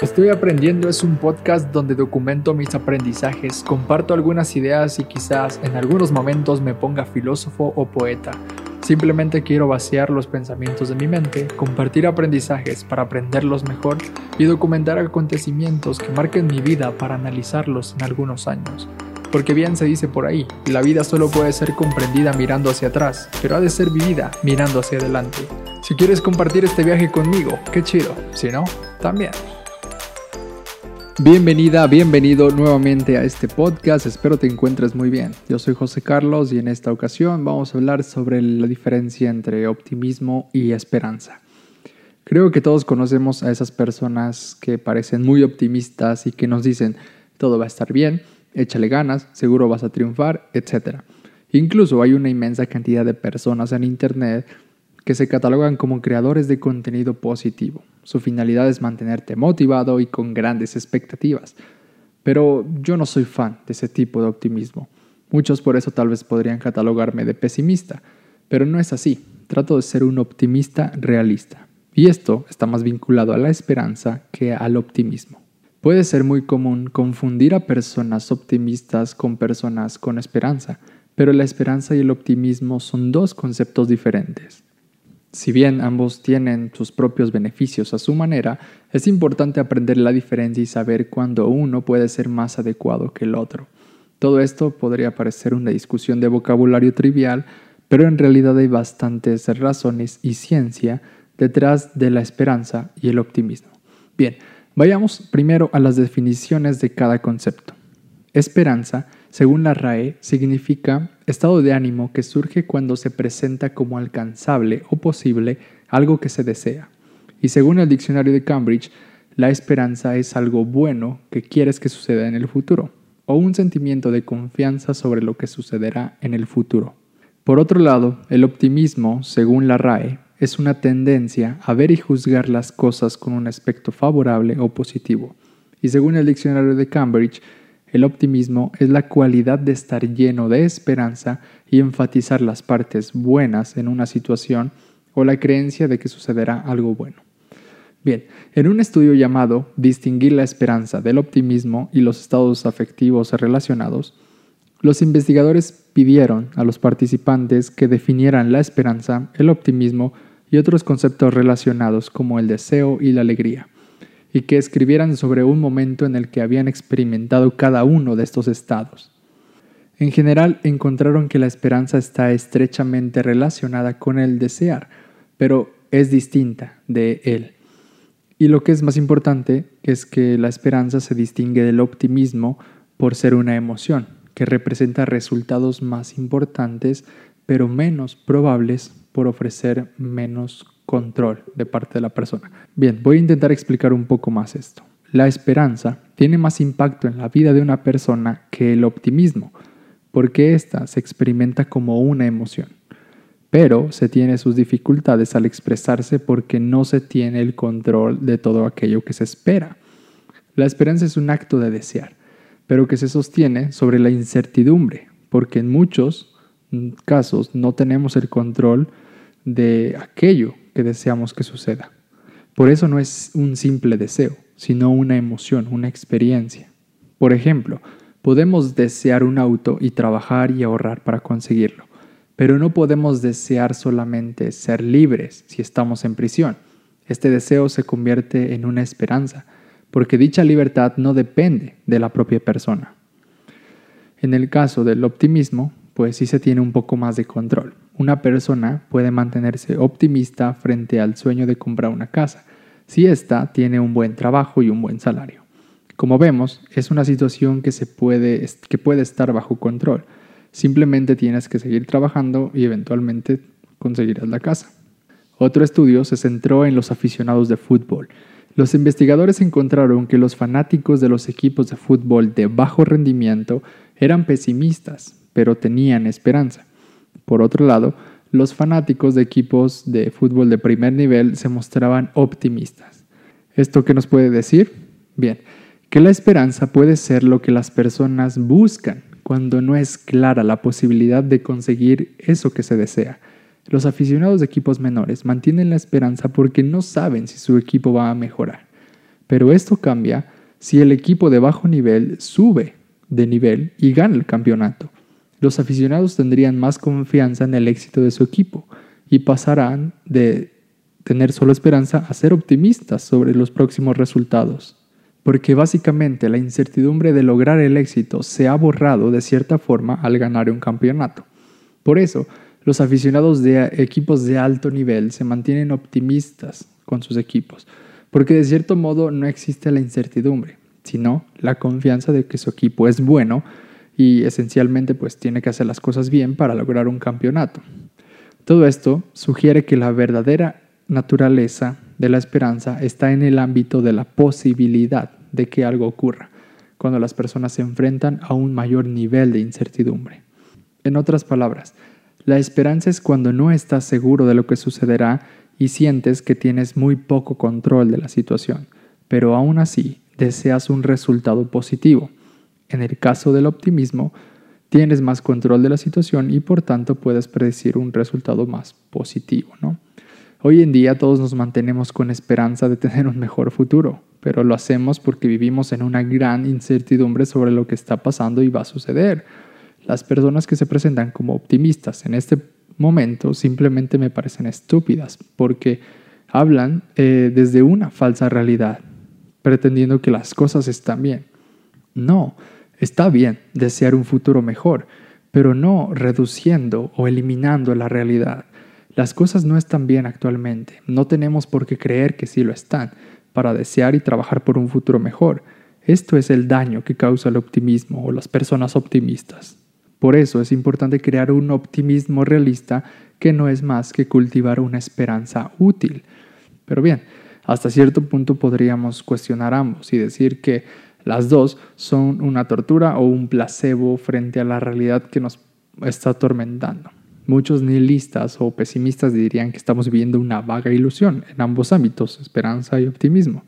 Estoy aprendiendo es un podcast donde documento mis aprendizajes, comparto algunas ideas y quizás en algunos momentos me ponga filósofo o poeta. Simplemente quiero vaciar los pensamientos de mi mente, compartir aprendizajes para aprenderlos mejor y documentar acontecimientos que marquen mi vida para analizarlos en algunos años. Porque bien se dice por ahí, la vida solo puede ser comprendida mirando hacia atrás, pero ha de ser vivida mirando hacia adelante. Si quieres compartir este viaje conmigo, qué chido. Si no, también. Bienvenida, bienvenido nuevamente a este podcast, espero te encuentres muy bien. Yo soy José Carlos y en esta ocasión vamos a hablar sobre la diferencia entre optimismo y esperanza. Creo que todos conocemos a esas personas que parecen muy optimistas y que nos dicen todo va a estar bien, échale ganas, seguro vas a triunfar, etc. Incluso hay una inmensa cantidad de personas en Internet que se catalogan como creadores de contenido positivo. Su finalidad es mantenerte motivado y con grandes expectativas. Pero yo no soy fan de ese tipo de optimismo. Muchos por eso tal vez podrían catalogarme de pesimista, pero no es así. Trato de ser un optimista realista. Y esto está más vinculado a la esperanza que al optimismo. Puede ser muy común confundir a personas optimistas con personas con esperanza, pero la esperanza y el optimismo son dos conceptos diferentes. Si bien ambos tienen sus propios beneficios a su manera, es importante aprender la diferencia y saber cuándo uno puede ser más adecuado que el otro. Todo esto podría parecer una discusión de vocabulario trivial, pero en realidad hay bastantes razones y ciencia detrás de la esperanza y el optimismo. Bien, vayamos primero a las definiciones de cada concepto. Esperanza según la RAE, significa estado de ánimo que surge cuando se presenta como alcanzable o posible algo que se desea. Y según el diccionario de Cambridge, la esperanza es algo bueno que quieres que suceda en el futuro, o un sentimiento de confianza sobre lo que sucederá en el futuro. Por otro lado, el optimismo, según la RAE, es una tendencia a ver y juzgar las cosas con un aspecto favorable o positivo. Y según el diccionario de Cambridge, el optimismo es la cualidad de estar lleno de esperanza y enfatizar las partes buenas en una situación o la creencia de que sucederá algo bueno. Bien, en un estudio llamado Distinguir la esperanza del optimismo y los estados afectivos relacionados, los investigadores pidieron a los participantes que definieran la esperanza, el optimismo y otros conceptos relacionados como el deseo y la alegría y que escribieran sobre un momento en el que habían experimentado cada uno de estos estados. En general encontraron que la esperanza está estrechamente relacionada con el desear, pero es distinta de él. Y lo que es más importante es que la esperanza se distingue del optimismo por ser una emoción, que representa resultados más importantes, pero menos probables por ofrecer menos control de parte de la persona. Bien, voy a intentar explicar un poco más esto. La esperanza tiene más impacto en la vida de una persona que el optimismo, porque ésta se experimenta como una emoción. Pero se tiene sus dificultades al expresarse porque no se tiene el control de todo aquello que se espera. La esperanza es un acto de desear, pero que se sostiene sobre la incertidumbre, porque en muchos casos no tenemos el control de aquello que deseamos que suceda. Por eso no es un simple deseo, sino una emoción, una experiencia. Por ejemplo, podemos desear un auto y trabajar y ahorrar para conseguirlo, pero no podemos desear solamente ser libres si estamos en prisión. Este deseo se convierte en una esperanza, porque dicha libertad no depende de la propia persona. En el caso del optimismo, pues sí se tiene un poco más de control una persona puede mantenerse optimista frente al sueño de comprar una casa, si ésta tiene un buen trabajo y un buen salario. Como vemos, es una situación que, se puede, que puede estar bajo control. Simplemente tienes que seguir trabajando y eventualmente conseguirás la casa. Otro estudio se centró en los aficionados de fútbol. Los investigadores encontraron que los fanáticos de los equipos de fútbol de bajo rendimiento eran pesimistas, pero tenían esperanza. Por otro lado, los fanáticos de equipos de fútbol de primer nivel se mostraban optimistas. ¿Esto qué nos puede decir? Bien, que la esperanza puede ser lo que las personas buscan cuando no es clara la posibilidad de conseguir eso que se desea. Los aficionados de equipos menores mantienen la esperanza porque no saben si su equipo va a mejorar. Pero esto cambia si el equipo de bajo nivel sube de nivel y gana el campeonato. Los aficionados tendrían más confianza en el éxito de su equipo y pasarán de tener solo esperanza a ser optimistas sobre los próximos resultados. Porque básicamente la incertidumbre de lograr el éxito se ha borrado de cierta forma al ganar un campeonato. Por eso, los aficionados de equipos de alto nivel se mantienen optimistas con sus equipos, porque de cierto modo no existe la incertidumbre, sino la confianza de que su equipo es bueno y esencialmente pues tiene que hacer las cosas bien para lograr un campeonato. Todo esto sugiere que la verdadera naturaleza de la esperanza está en el ámbito de la posibilidad de que algo ocurra, cuando las personas se enfrentan a un mayor nivel de incertidumbre. En otras palabras, la esperanza es cuando no estás seguro de lo que sucederá y sientes que tienes muy poco control de la situación, pero aún así deseas un resultado positivo. En el caso del optimismo, tienes más control de la situación y por tanto puedes predecir un resultado más positivo, ¿no? Hoy en día todos nos mantenemos con esperanza de tener un mejor futuro, pero lo hacemos porque vivimos en una gran incertidumbre sobre lo que está pasando y va a suceder. Las personas que se presentan como optimistas en este momento simplemente me parecen estúpidas porque hablan eh, desde una falsa realidad, pretendiendo que las cosas están bien. No, está bien desear un futuro mejor, pero no reduciendo o eliminando la realidad. Las cosas no están bien actualmente, no tenemos por qué creer que sí lo están, para desear y trabajar por un futuro mejor. Esto es el daño que causa el optimismo o las personas optimistas. Por eso es importante crear un optimismo realista que no es más que cultivar una esperanza útil. Pero bien, hasta cierto punto podríamos cuestionar ambos y decir que las dos son una tortura o un placebo frente a la realidad que nos está atormentando. Muchos nihilistas o pesimistas dirían que estamos viviendo una vaga ilusión en ambos ámbitos, esperanza y optimismo.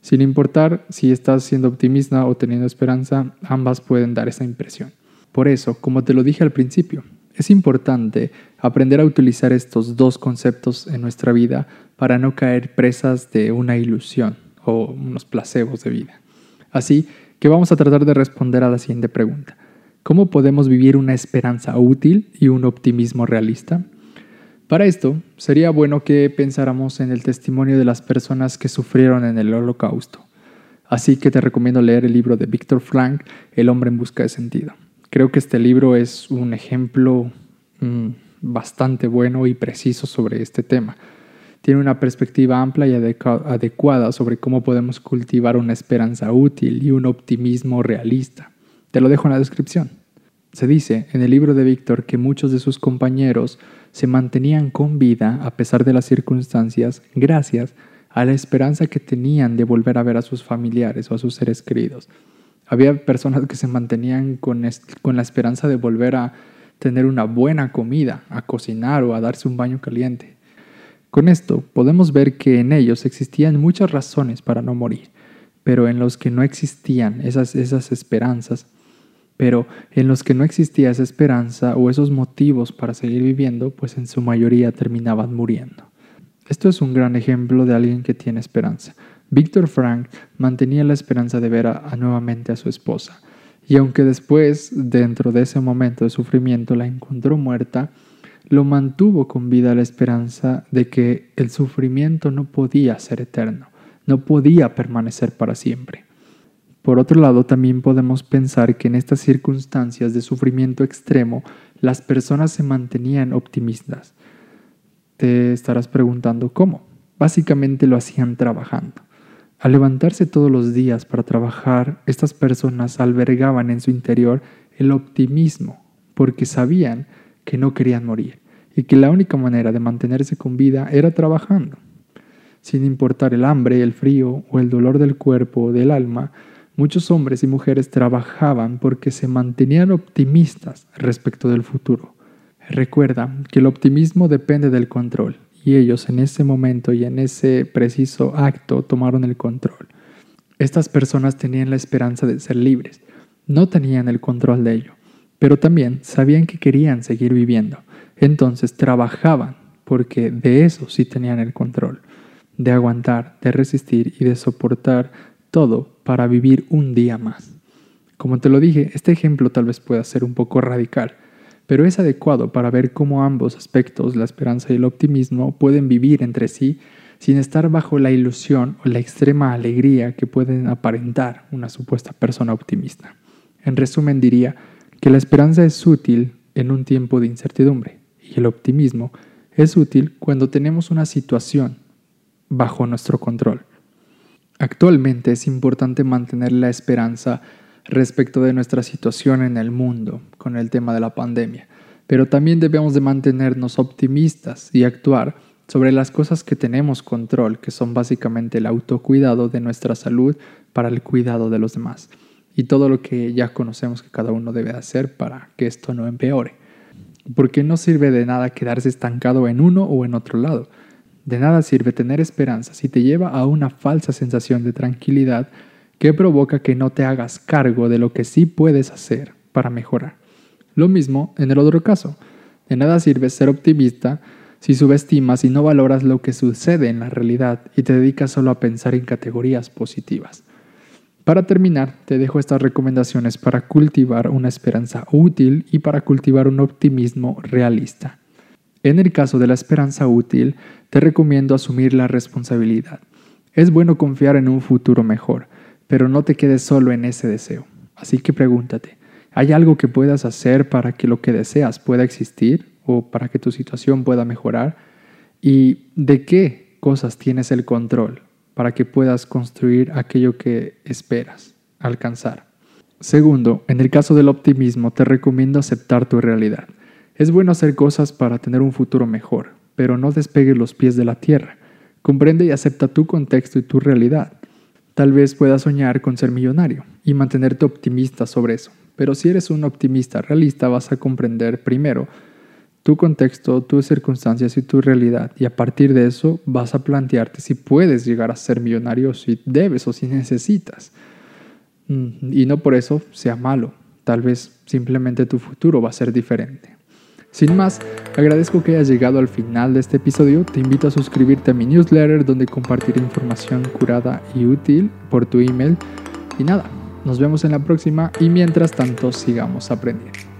Sin importar si estás siendo optimista o teniendo esperanza, ambas pueden dar esa impresión. Por eso, como te lo dije al principio, es importante aprender a utilizar estos dos conceptos en nuestra vida para no caer presas de una ilusión o unos placebos de vida. Así que vamos a tratar de responder a la siguiente pregunta. ¿Cómo podemos vivir una esperanza útil y un optimismo realista? Para esto, sería bueno que pensáramos en el testimonio de las personas que sufrieron en el holocausto. Así que te recomiendo leer el libro de Víctor Frank, El hombre en busca de sentido. Creo que este libro es un ejemplo mm, bastante bueno y preciso sobre este tema. Tiene una perspectiva amplia y adecuada sobre cómo podemos cultivar una esperanza útil y un optimismo realista. Te lo dejo en la descripción. Se dice en el libro de Víctor que muchos de sus compañeros se mantenían con vida a pesar de las circunstancias gracias a la esperanza que tenían de volver a ver a sus familiares o a sus seres queridos. Había personas que se mantenían con, la esperanza de volver a tener una buena comida, a cocinar o a darse un baño caliente. Con esto podemos ver que en ellos existían muchas razones para no morir, pero en los que no existían esas, esas esperanzas, pero en los que no existía esa esperanza o esos motivos para seguir viviendo, pues en su mayoría terminaban muriendo. Esto es un gran ejemplo de alguien que tiene esperanza. Víctor Frank mantenía la esperanza de ver a, nuevamente a su esposa, y aunque después, dentro de ese momento de sufrimiento, la encontró muerta, lo mantuvo con vida la esperanza de que el sufrimiento no podía ser eterno, no podía permanecer para siempre. Por otro lado, también podemos pensar que en estas circunstancias de sufrimiento extremo, las personas se mantenían optimistas. Te estarás preguntando cómo. Básicamente lo hacían trabajando. Al levantarse todos los días para trabajar, estas personas albergaban en su interior el optimismo, porque sabían que no querían morir y que la única manera de mantenerse con vida era trabajando. Sin importar el hambre, el frío o el dolor del cuerpo o del alma, muchos hombres y mujeres trabajaban porque se mantenían optimistas respecto del futuro. Recuerda que el optimismo depende del control y ellos en ese momento y en ese preciso acto tomaron el control. Estas personas tenían la esperanza de ser libres, no tenían el control de ello, pero también sabían que querían seguir viviendo, entonces trabajaban porque de eso sí tenían el control. de aguantar, de resistir y de soportar todo para vivir un día más. Como te lo dije, este ejemplo tal vez pueda ser un poco radical, pero es adecuado para ver cómo ambos aspectos, la esperanza y el optimismo, pueden vivir entre sí sin estar bajo la ilusión o la extrema alegría que pueden aparentar una supuesta persona optimista. En resumen diría que la esperanza es útil en un tiempo de incertidumbre y el optimismo es útil cuando tenemos una situación bajo nuestro control. Actualmente es importante mantener la esperanza respecto de nuestra situación en el mundo con el tema de la pandemia, pero también debemos de mantenernos optimistas y actuar sobre las cosas que tenemos control, que son básicamente el autocuidado de nuestra salud para el cuidado de los demás y todo lo que ya conocemos que cada uno debe hacer para que esto no empeore. Porque no sirve de nada quedarse estancado en uno o en otro lado. De nada sirve tener esperanza si te lleva a una falsa sensación de tranquilidad que provoca que no te hagas cargo de lo que sí puedes hacer para mejorar. Lo mismo en el otro caso. De nada sirve ser optimista si subestimas y no valoras lo que sucede en la realidad y te dedicas solo a pensar en categorías positivas. Para terminar, te dejo estas recomendaciones para cultivar una esperanza útil y para cultivar un optimismo realista. En el caso de la esperanza útil, te recomiendo asumir la responsabilidad. Es bueno confiar en un futuro mejor, pero no te quedes solo en ese deseo. Así que pregúntate, ¿hay algo que puedas hacer para que lo que deseas pueda existir o para que tu situación pueda mejorar? ¿Y de qué cosas tienes el control para que puedas construir aquello que esperas alcanzar. Segundo, en el caso del optimismo te recomiendo aceptar tu realidad. Es bueno hacer cosas para tener un futuro mejor, pero no despegues los pies de la tierra. Comprende y acepta tu contexto y tu realidad. Tal vez puedas soñar con ser millonario y mantenerte optimista sobre eso, pero si eres un optimista realista vas a comprender primero tu contexto, tus circunstancias y tu realidad. Y a partir de eso vas a plantearte si puedes llegar a ser millonario, si debes o si necesitas. Mm, y no por eso sea malo. Tal vez simplemente tu futuro va a ser diferente. Sin más, agradezco que hayas llegado al final de este episodio. Te invito a suscribirte a mi newsletter donde compartiré información curada y útil por tu email. Y nada, nos vemos en la próxima y mientras tanto sigamos aprendiendo.